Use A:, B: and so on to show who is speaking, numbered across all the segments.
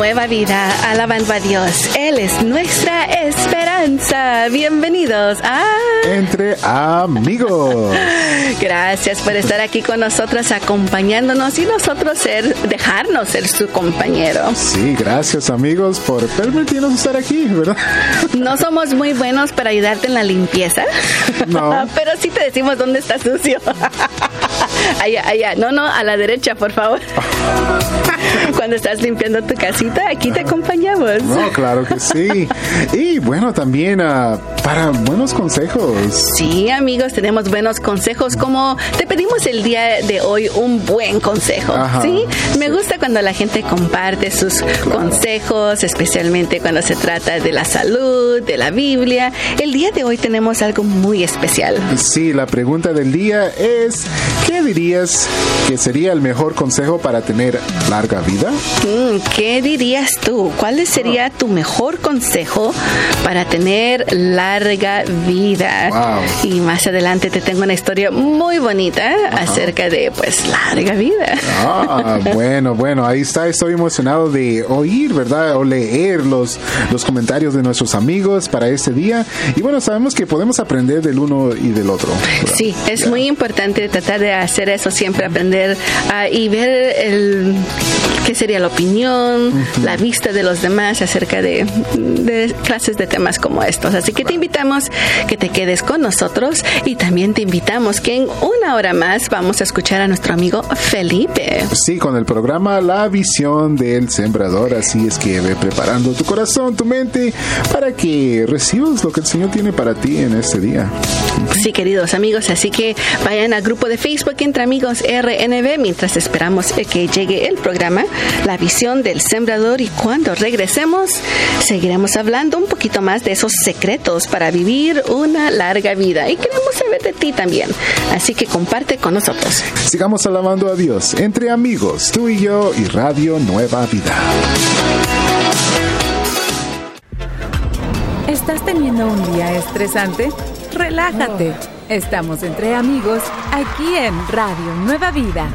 A: Nueva Vida, alabando a Dios. Él es nuestra esperanza. Bienvenidos a
B: Entre amigos.
A: Gracias por estar aquí con nosotros, acompañándonos y nosotros ser, dejarnos ser su compañero.
B: Sí, gracias amigos por permitirnos estar aquí, ¿verdad?
A: No somos muy buenos para ayudarte en la limpieza,
B: No.
A: pero sí te decimos dónde está sucio. Allá, allá. No, no, a la derecha, por favor. Cuando estás limpiando tu casita, aquí te acompañamos.
B: No, claro que sí. Y bueno, también ah, para buenos consejos.
A: Sí, amigos, tenemos buenos consejos. Como te pedimos el día de hoy un buen consejo.
B: Ajá,
A: ¿sí? Me gusta cuando la gente comparte sus consejos, especialmente cuando se trata de la salud, de la Biblia. El día de hoy tenemos algo muy especial.
B: Sí, la pregunta del día es, ¿qué dirías que sería el mejor consejo para tener larga vida?
A: ¿Qué dirías tú? ¿Cuál sería tu mejor consejo para tener larga vida?
B: Wow.
A: Y más adelante te tengo una historia muy bonita acerca de pues larga vida.
B: Ah, bueno, bueno, ahí está. Estoy emocionado de oír, ¿verdad? O leer los, los comentarios de nuestros amigos para este día. Y bueno, sabemos que podemos aprender del uno y del otro. ¿verdad?
A: Sí, es
B: Ya.
A: muy importante tratar de hacer eso, siempre aprender ah, y ver el qué sería la opinión, la vista de los demás acerca de, de clases de temas como estos. Así que te invitamos que te quedes con nosotros y también te invitamos que en una hora más vamos a escuchar a nuestro amigo Felipe.
B: Sí, con el programa La Visión del Sembrador. Así es que ve preparando tu corazón, tu mente, para que recibas lo que el Señor tiene para ti en este día.
A: Sí, queridos amigos, así que vayan al grupo de Facebook Entre Amigos RNB mientras esperamos que llegue el programa La Visión del Sembrador y cuando regresemos seguiremos hablando un poquito más de esos secretos para vivir una larga vida y queremos saber de ti también, así que comparte con nosotros.
B: Sigamos alabando a Dios entre amigos, tú y yo y Radio Nueva Vida.
C: ¿Estás teniendo un día estresante? Relájate. Estamos entre amigos aquí en Radio Nueva Vida.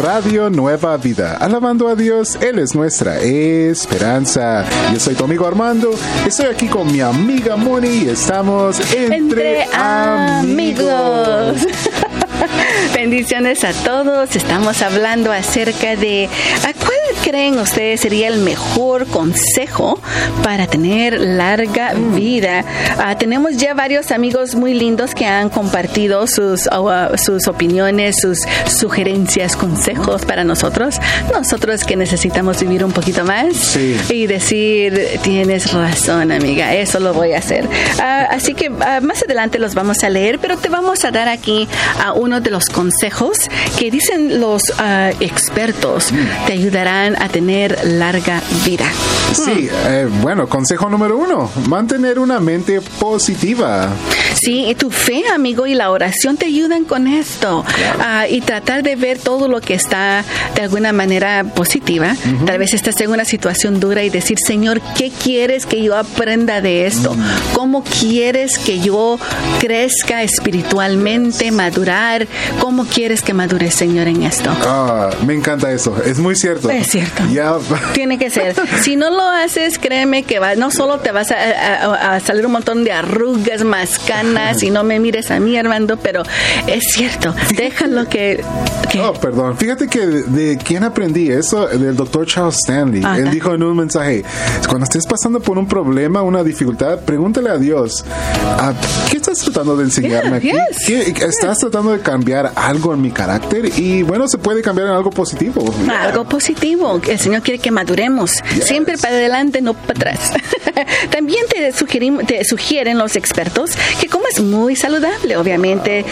B: Radio Nueva Vida, alabando a Dios, Él es nuestra esperanza. Yo soy tu amigo Armando, estoy aquí con mi amiga Moni y estamos entre,
A: Entre amigos. Bendiciones a todos. Estamos hablando acerca de ¿a cuál creen ustedes sería el mejor consejo para tener larga vida? Ah, tenemos ya varios amigos muy lindos que han compartido sus, ah, sus opiniones, sus sugerencias, consejos para nosotros. Nosotros que necesitamos vivir un poquito más
B: Sí.
A: y decir, tienes razón, amiga, eso lo voy a hacer. Ah, así que más adelante los vamos a leer, pero te vamos a dar aquí a uno de los consejos que dicen los expertos te ayudarán a tener larga vida.
B: Sí, eh, bueno, consejo número uno, mantener una mente positiva.
A: Sí, y tu fe, amigo, y la oración te ayudan con esto. Ah, y tratar de ver todo lo que está de alguna manera positiva. Tal vez estás en una situación dura y decir, Señor, ¿qué quieres que yo aprenda de esto? ¿Cómo quieres que yo crezca espiritualmente, madurar? ¿Cómo quieres que madure, Señor, en esto?
B: Ah, me encanta eso, es muy cierto.
A: Es cierto.
B: Ya,
A: Tiene que ser. Si no lo haces, créeme que va, no solo te vas a, a- a salir un montón de arrugas, más canas, y no me mires a mí, Armando, pero es cierto. Déjalo que. que-
B: Oh, perdón. Fíjate que de, de quién aprendí eso, del doctor Charles Stanley.
A: Ajá.
B: Él dijo en un mensaje, cuando estés pasando por un problema, una dificultad, pregúntale a Dios, "Ah, ¿qué estás tratando de enseñarme aquí?
A: Yeah, yes,
B: ¿Qué- ¿Estás tratando de cambiar algo en mi carácter? Y bueno, se puede cambiar en algo positivo.
A: Algo positivo. El Señor quiere que maduremos. Siempre para adelante, no para atrás. También te, sugerimos, te sugieren los expertos que comas muy saludable. Obviamente,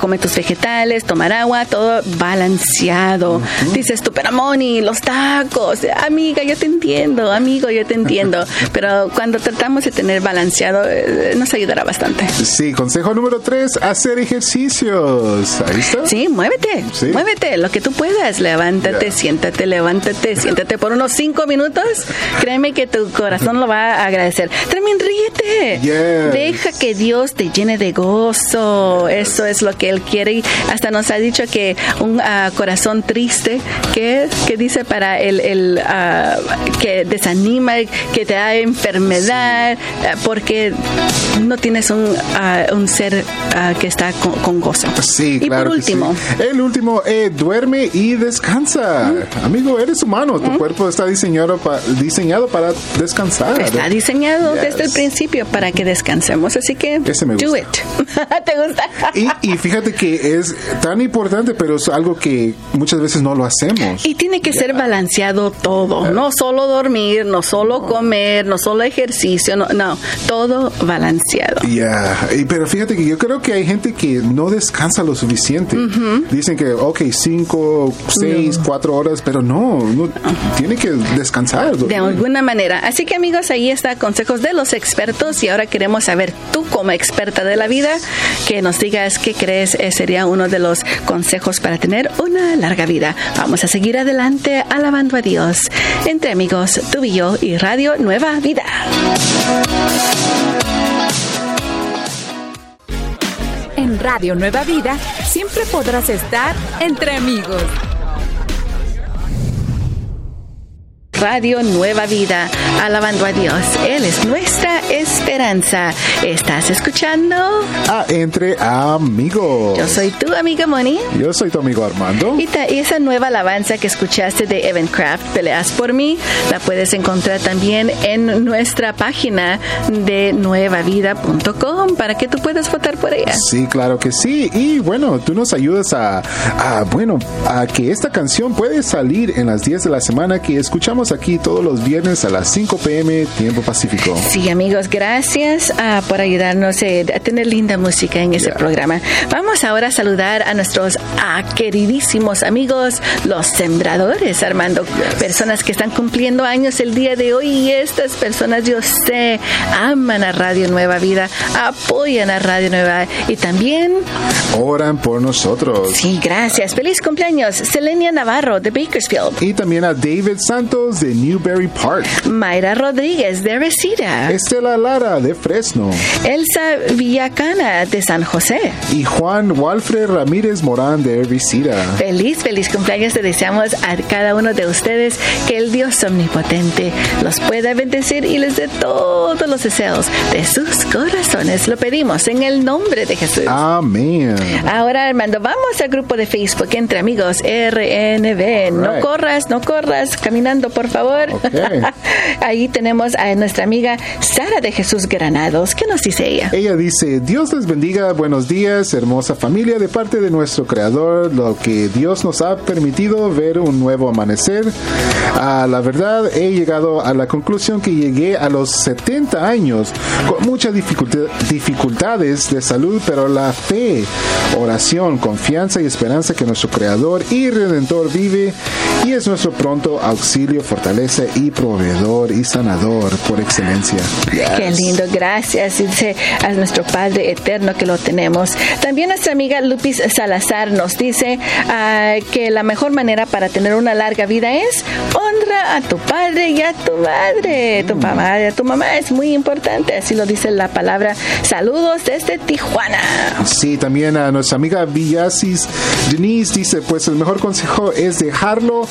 A: come tus vegetales, tomar agua, todo balanceado. Dices tú, pero Moni, los tacos. Amiga, yo te entiendo. Amigo, yo te entiendo. pero cuando tratamos de tener balanceado, eh, nos ayudará bastante.
B: Sí, consejo número tres, hacer ejercicios. Ahí está.
A: Sí, muévete. Muévete, lo que tú puedas. Levántate, siéntate, levántate, siéntate por unos cinco minutos. Créeme que tu corazón lo va a agradecer. También ríete. Deja que Dios te llene de gozo. Eso es lo que Él quiere. Y hasta nos ha dicho que un ah, corazón triste, que que dice para el, el ah, que desanima, que te da enfermedad, ah, porque no tienes un, un ser que está con, gozo.
B: Sí, y por último, el último, eh, duerme y descansa. Amigo, eres humano, tu cuerpo está diseñado, diseñado para descansar.
A: Está diseñado desde el principio para que descansemos, así que
B: Ese me gusta.
A: do it. ¿Te gusta?
B: y, fíjate que es tan importante, pero es algo que muchas veces no lo hacemos.
A: Y tiene que ser balanceado todo, no solo dormir, no solo comer, no solo ejercicio, no, no todo balanceado.
B: Ya, pero fíjate que yo creo que hay gente que no descansa lo suficiente. Dicen que, ok, cinco, seis, cuatro horas, pero no, no, tiene que descansar.
A: De alguna manera. Así que amigos, ahí está consejos de los expertos y ahora queremos saber tú como experta de la vida que nos digas qué crees eh, sería uno de los consejos para tener una larga vida. Vamos a seguir adelante alabando a Dios. Entre amigos, tú y yo y Radio Nueva Vida.
C: En Radio Nueva Vida siempre podrás estar entre amigos.
A: Radio Nueva Vida, alabando a Dios. Él es nuestra esperanza. ¿Estás escuchando?
B: A Entre Amigos.
A: Yo soy tu amiga Moni.
B: Yo soy tu amigo Armando.
A: Y, esa nueva alabanza que escuchaste de Evan Craft, Peleas por mí, la puedes encontrar también en nuestra página de nuevavida.com para que tú puedas votar por ella.
B: Sí, claro que sí. Y bueno, tú nos ayudas a, a bueno, a que esta canción puede salir en las 10 de la semana que escuchamos aquí todos los viernes a las 5 pm, tiempo pacífico.
A: Sí, amigos, gracias ah, por ayudarnos eh, a tener linda música en ese programa. Vamos ahora a saludar a nuestros ah, queridísimos amigos, los sembradores, Armando. Personas que están cumpliendo años el día de hoy y estas personas, yo sé, aman a Radio Nueva Vida, apoyan a Radio Nueva y también
B: oran por nosotros.
A: Sí, gracias. Feliz cumpleaños, Selenia Navarro de Bakersfield.
B: Y también a David Santos de Newberry Park.
A: Mayra Rodríguez de Resida.
B: Estela Lara de Fresno.
A: Elsa Villacana de San José.
B: Y Juan Walfred Ramírez Morán de Resida.
A: Feliz, feliz cumpleaños. Te deseamos a cada uno de ustedes que el Dios omnipotente los pueda bendecir y les dé todos los deseos de sus corazones. Lo pedimos en el nombre de Jesús.
B: Amén.
A: Ahora, Armando, vamos al grupo de Facebook entre amigos RNB. No corras, no corras, caminando por favor. Ahí tenemos a nuestra amiga Sara de Jesús Granados. ¿Qué nos dice ella?
B: Ella dice, Dios les bendiga, buenos días, hermosa familia, de parte de nuestro Creador, lo que Dios nos ha permitido ver un nuevo amanecer. A la verdad, he llegado a la conclusión que llegué a los 70 años con muchas dificultades de salud, pero la fe, oración, confianza y esperanza que nuestro Creador y Redentor vive y es nuestro pronto auxilio fortalece y proveedor y sanador por excelencia.
A: Qué lindo, gracias. Dice a nuestro Padre eterno que lo tenemos. También nuestra amiga Lupis Salazar nos dice uh, que la mejor manera para tener una larga vida es honra a tu padre y a tu madre. Tu mamá y a tu mamá es muy importante, así lo dice la palabra. Saludos desde Tijuana.
B: Sí, también a nuestra amiga Villasis Denise dice, pues el mejor consejo es dejarlo,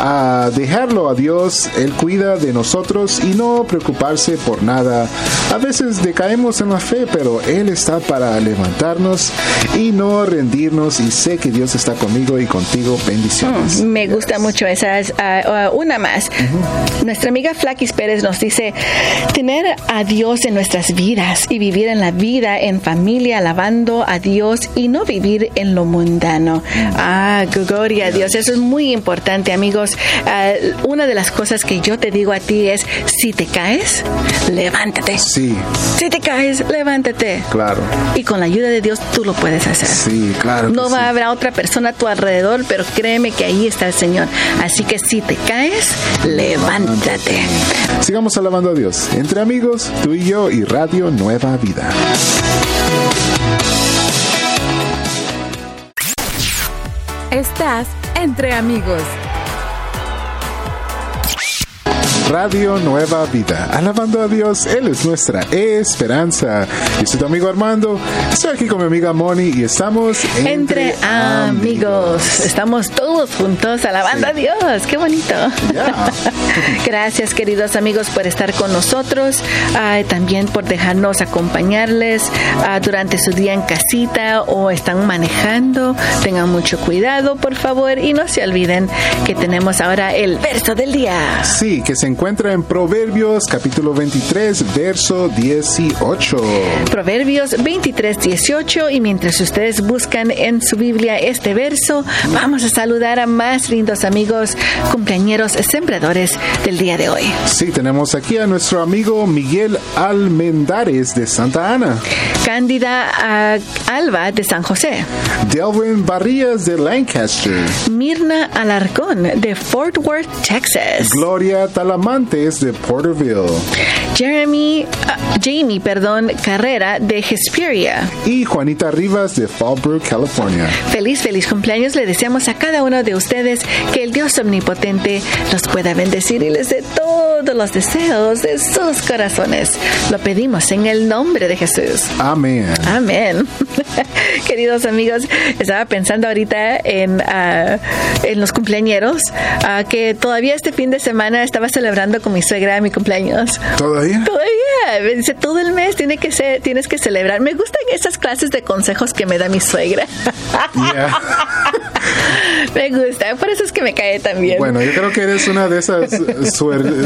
B: a dejarlo a Dios, Él cuida de nosotros y no preocuparse por nada. A veces decaemos en la fe, pero Él está para levantarnos y no rendirnos y sé que Dios está conmigo y contigo. Bendiciones.
A: Mm, me gusta mucho esa. Uh, una más. Nuestra amiga Flaquis Pérez nos dice, tener a Dios en nuestras vidas y vivir en la vida en familia, alabando a Dios y no vivir en lo mundano. Ah, gloria a Dios. Eso es muy importante, amigos. Uh, una de las cosas que yo te digo a ti es, si te caes, levántate.
B: Sí.
A: Si te caes, levántate.
B: Claro.
A: Y con la ayuda de Dios tú lo puedes hacer.
B: Sí, claro.
A: No va
B: sí.
A: a haber otra persona a tu alrededor, pero créeme que ahí está el Señor. Así que si te caes, levántate.
B: Sigamos alabando a Dios. Entre amigos, tú y yo y Radio Nueva Vida.
C: Estás entre amigos.
B: Radio Nueva Vida. Alabando a Dios, Él es nuestra esperanza. Yo soy tu amigo Armando. Estoy aquí con mi amiga Moni y estamos
A: Entre, amigos. Estamos todos juntos alabando
B: Sí.
A: a Dios. Qué bonito. Gracias, queridos amigos, por estar con nosotros. también por dejarnos acompañarles ah, durante su día en casita o están manejando. Tengan mucho cuidado, por favor. Y no se olviden que tenemos ahora el verso del día.
B: Sí, que se encuentra en Proverbios capítulo 23, verso 18.
A: Proverbios 23, 18 y mientras ustedes buscan en su Biblia este verso, vamos a saludar a más lindos amigos, cumpleañeros, sembradores del día de hoy.
B: Sí, tenemos aquí a nuestro amigo Miguel Almendares de Santa Ana,
A: Cándida ah, Alba de San José,
B: Delvin Barrías de Lancaster,
A: Mirna Alarcón de Fort Worth, Texas,
B: Gloria De Porterville
A: Jeremy, ah, Jamie, perdón, Carrera de Hesperia.
B: y Juanita Rivas de Fallbrook, California.
A: Feliz, feliz cumpleaños. Le deseamos a cada uno de ustedes que el Dios omnipotente los pueda bendecir y les dé todos los deseos de sus corazones. Lo pedimos en el nombre de Jesús.
B: Amén.
A: Amén. Queridos amigos, estaba pensando ahorita en, ah, en los cumpleañeros, ah, que todavía este fin de semana estaba celebrando con mi suegra mi cumpleaños.
B: ¿Todavía?
A: Todavía, me dice, todo el mes tiene que ser, tienes que celebrar. Me gustan esas clases de consejos que me da mi suegra.
B: Yeah.
A: me gusta, por eso es que me cae también.
B: Bueno, yo creo que eres una de esas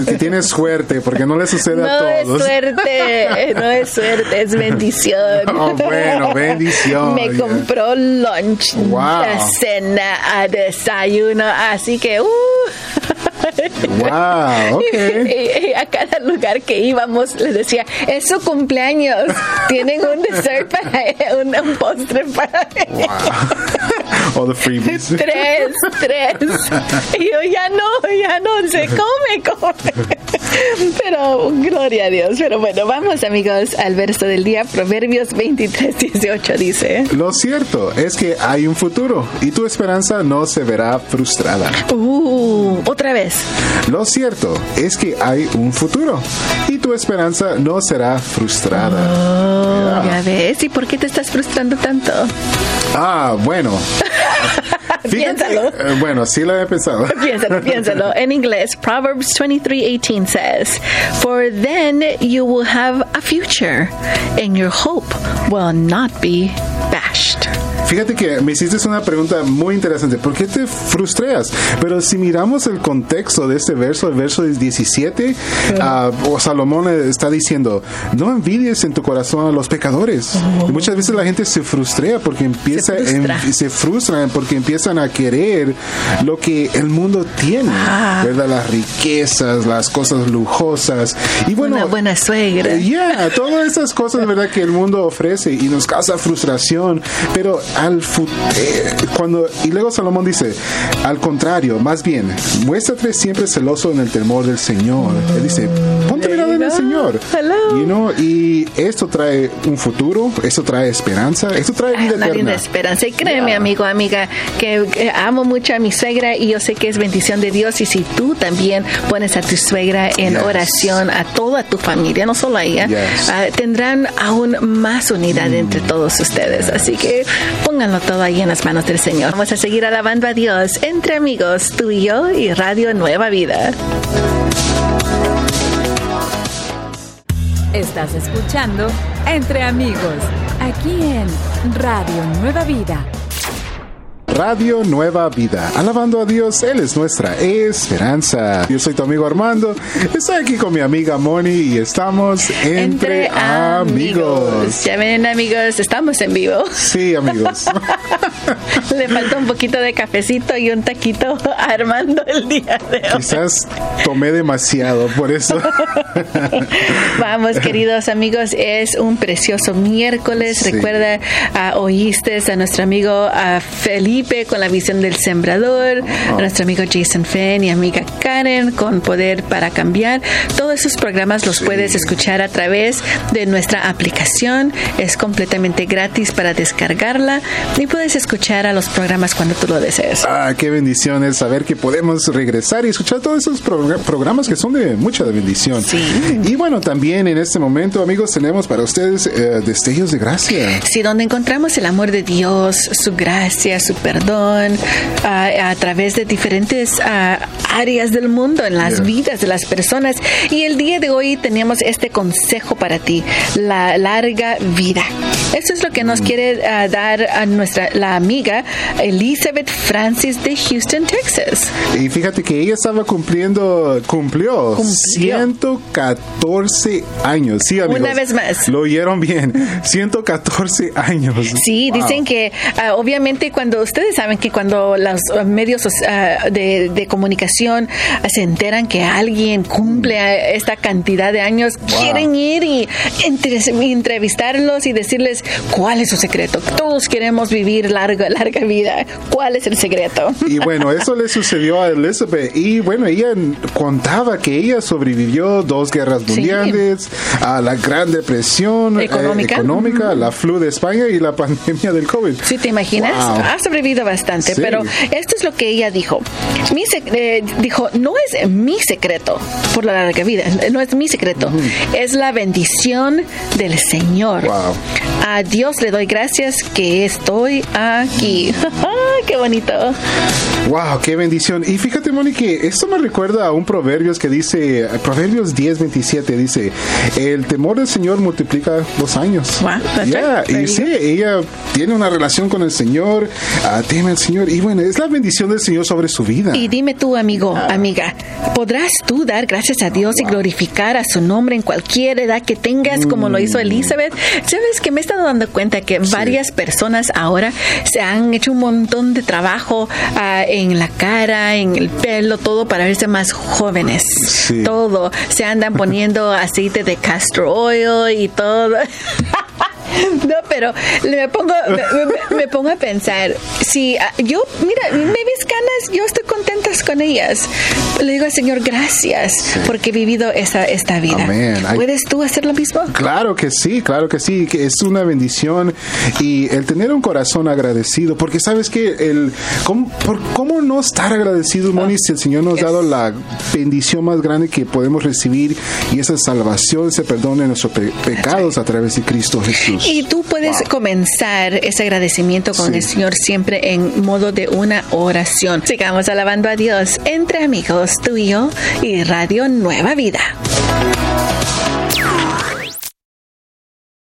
B: que tienes suerte, porque no le sucede a
A: no es
B: todos.
A: suerte, no es suerte, es bendición.
B: Oh, bueno, bendición.
A: Me compró lunch,
B: Wow.
A: a cena, a desayuno, así que, uh.
B: Wow, ok.
A: Y- y a cada lugar que íbamos les decía, es su cumpleaños, tienen un dessert para un, un postre para ella.
B: All the freebies.
A: Tres, tres. Y yo ya no, ya no, se come, come. Pero gloria a Dios. Pero bueno, vamos amigos al verso del día. Proverbios 23, 18 dice.
B: Lo cierto es que hay un futuro y tu esperanza no se verá frustrada.
A: Uh, otra vez.
B: Lo cierto es que hay un futuro y tu esperanza no será frustrada.
A: Oh,
B: Yeah.
A: ya ves. ¿Y por qué te estás frustrando tanto?
B: Ah, bueno.
A: Piénsalo.
B: eh, bueno, sí lo he pensado.
A: Piénsalo, piénsalo. En inglés, Proverbs 23:18 says, For then you will have a future, and your hope will not be dashed.
B: Fíjate que me hiciste una pregunta muy interesante. ¿Por qué te frustras? Pero si miramos el contexto de este verso, el verso 17, ah, o Salomón está diciendo, no envidies en tu corazón a los pecadores. Y muchas veces la gente se frustra porque empieza,
A: Se frustra.
B: en- se frustran porque empiezan a querer lo que el mundo tiene,
A: Ah.
B: ¿verdad? Las riquezas, las cosas lujosas. Y bueno,
A: Una buena suegra.
B: Ya, todas esas cosas, ¿verdad? Que el mundo ofrece y nos causa frustración. Pero al cuando y luego Salomón dice, al contrario, más bien, muéstrate siempre celoso en el temor del Señor. Él dice, ponte
A: There go.
B: Señor.
A: Hello.
B: You know, y esto trae un futuro, esto trae esperanza, esto trae vida
A: Una
B: eterna.
A: esperanza. Y créeme,
B: Yeah.
A: amigo, amiga, que, que amo mucho a mi suegra y yo sé que es bendición de Dios. Y si tú también pones a tu suegra en
B: Yes.
A: oración, a toda tu familia, no solo a ella,
B: Yes.
A: ah, tendrán aún más unidad entre todos ustedes. Así que pónganlo todo ahí en las manos del Señor. Vamos a seguir alabando a Dios entre amigos, tú y yo y Radio Nueva Vida.
C: Estás escuchando Entre Amigos, aquí en Radio Nueva Vida.
B: Radio Nueva Vida. Alabando a Dios, Él es nuestra esperanza. Yo soy tu amigo Armando, estoy aquí con mi amiga Moni y estamos entre, amigos.
A: Ya ven amigos, estamos en vivo.
B: Sí, amigos.
A: Le falta un poquito de cafecito y un taquito a Armando el día de hoy.
B: Quizás tomé demasiado, por eso.
A: Vamos, queridos amigos, es un precioso miércoles. Recuerda, uh, oíste a nuestro amigo uh, Felipe con la visión del sembrador, a nuestro amigo Jason Fenn y amiga Karen con Poder para Cambiar. Todos esos programas los puedes escuchar a través de nuestra aplicación. Es completamente gratis para descargarla y puedes escuchar a los programas cuando tú lo desees.
B: Ah, qué bendición es saber que podemos regresar y escuchar todos esos programas que son de mucha bendición.
A: Sí.
B: Y bueno, también en este momento, amigos, tenemos para ustedes eh, destellos de gracia.
A: Sí, donde encontramos el amor de Dios, su gracia, su perdón perdón a través de diferentes áreas del mundo, en las vidas de las personas. Y el día de hoy tenemos este consejo para ti, la larga vida. Eso es lo que nos mm. quiere dar a nuestra la amiga Elizabeth Francis de Houston, Texas.
B: Y fíjate que ella estaba cumpliendo, cumplió, 114 años. Sí, amigos.
A: Una vez más.
B: Lo oyeron bien. 114 años.
A: Sí, dicen que obviamente cuando usted ustedes saben que cuando los medios uh, de, de, comunicación se enteran que alguien cumple esta cantidad de años, wow. quieren ir y entrevistarlos y decirles cuál es su secreto. Todos queremos vivir larga, larga vida. ¿Cuál es el secreto?
B: Y bueno, eso le sucedió a Elizabeth. Y bueno, ella contaba que ella sobrevivió dos guerras mundiales, sí. a la Gran Depresión
A: económica,
B: eh, económica -huh. la flu de España y la pandemia del COVID.
A: Sí, ¿te imaginas?
B: Wow.
A: Ha sobrevivido bastante, sí. pero esto es lo que ella dijo. Mi eh, dijo, no es mi secreto por la larga vida, no es mi secreto, uh -huh. es la bendición del Señor.
B: Wow.
A: A Dios le doy gracias que estoy aquí. qué bonito.
B: Wow, qué bendición. Y fíjate, Moni, que esto me recuerda a un proverbios que dice, Proverbios 10, 27, dice, el temor del Señor multiplica los años.
A: Wow,
B: yeah. Y sí, ella tiene una relación con el Señor, teme al Señor. Y bueno, es la bendición del Señor sobre su vida.
A: Y dime tú, amigo, ah. amiga, ¿podrás tú dar gracias a Dios wow. y glorificar a su nombre en cualquier edad que tengas, mm. como lo hizo Elizabeth? ¿Sabes que me he estado dando cuenta que sí. varias personas ahora se han hecho un montón de trabajo uh, en la cara, en el pelo, todo para verse más jóvenes?
B: Sí.
A: Todo. Se andan poniendo aceite de castor oil y todo. No, pero me pongo, me, pongo a pensar, si ah, yo, mira, canas, yo estoy contenta con ellas. Le digo al Señor, gracias sí. porque he vivido esa, esta vida.
B: Amén.
A: ¿Puedes tú hacer lo mismo?
B: Claro que sí, claro que sí, que es una bendición y el tener un corazón agradecido, porque sabes que el, ¿cómo, por, ¿cómo no estar agradecido, Moni, si el Señor nos ha dado la bendición más grande que podemos recibir y esa salvación, ese perdón de nuestros pe pecados a través de Cristo Jesús?
A: Y tú puedes wow. comenzar ese agradecimiento con sí. el Señor siempre en modo de una oración. Sigamos alabando a Dios entre amigos, tú y yo y Radio Nueva Vida.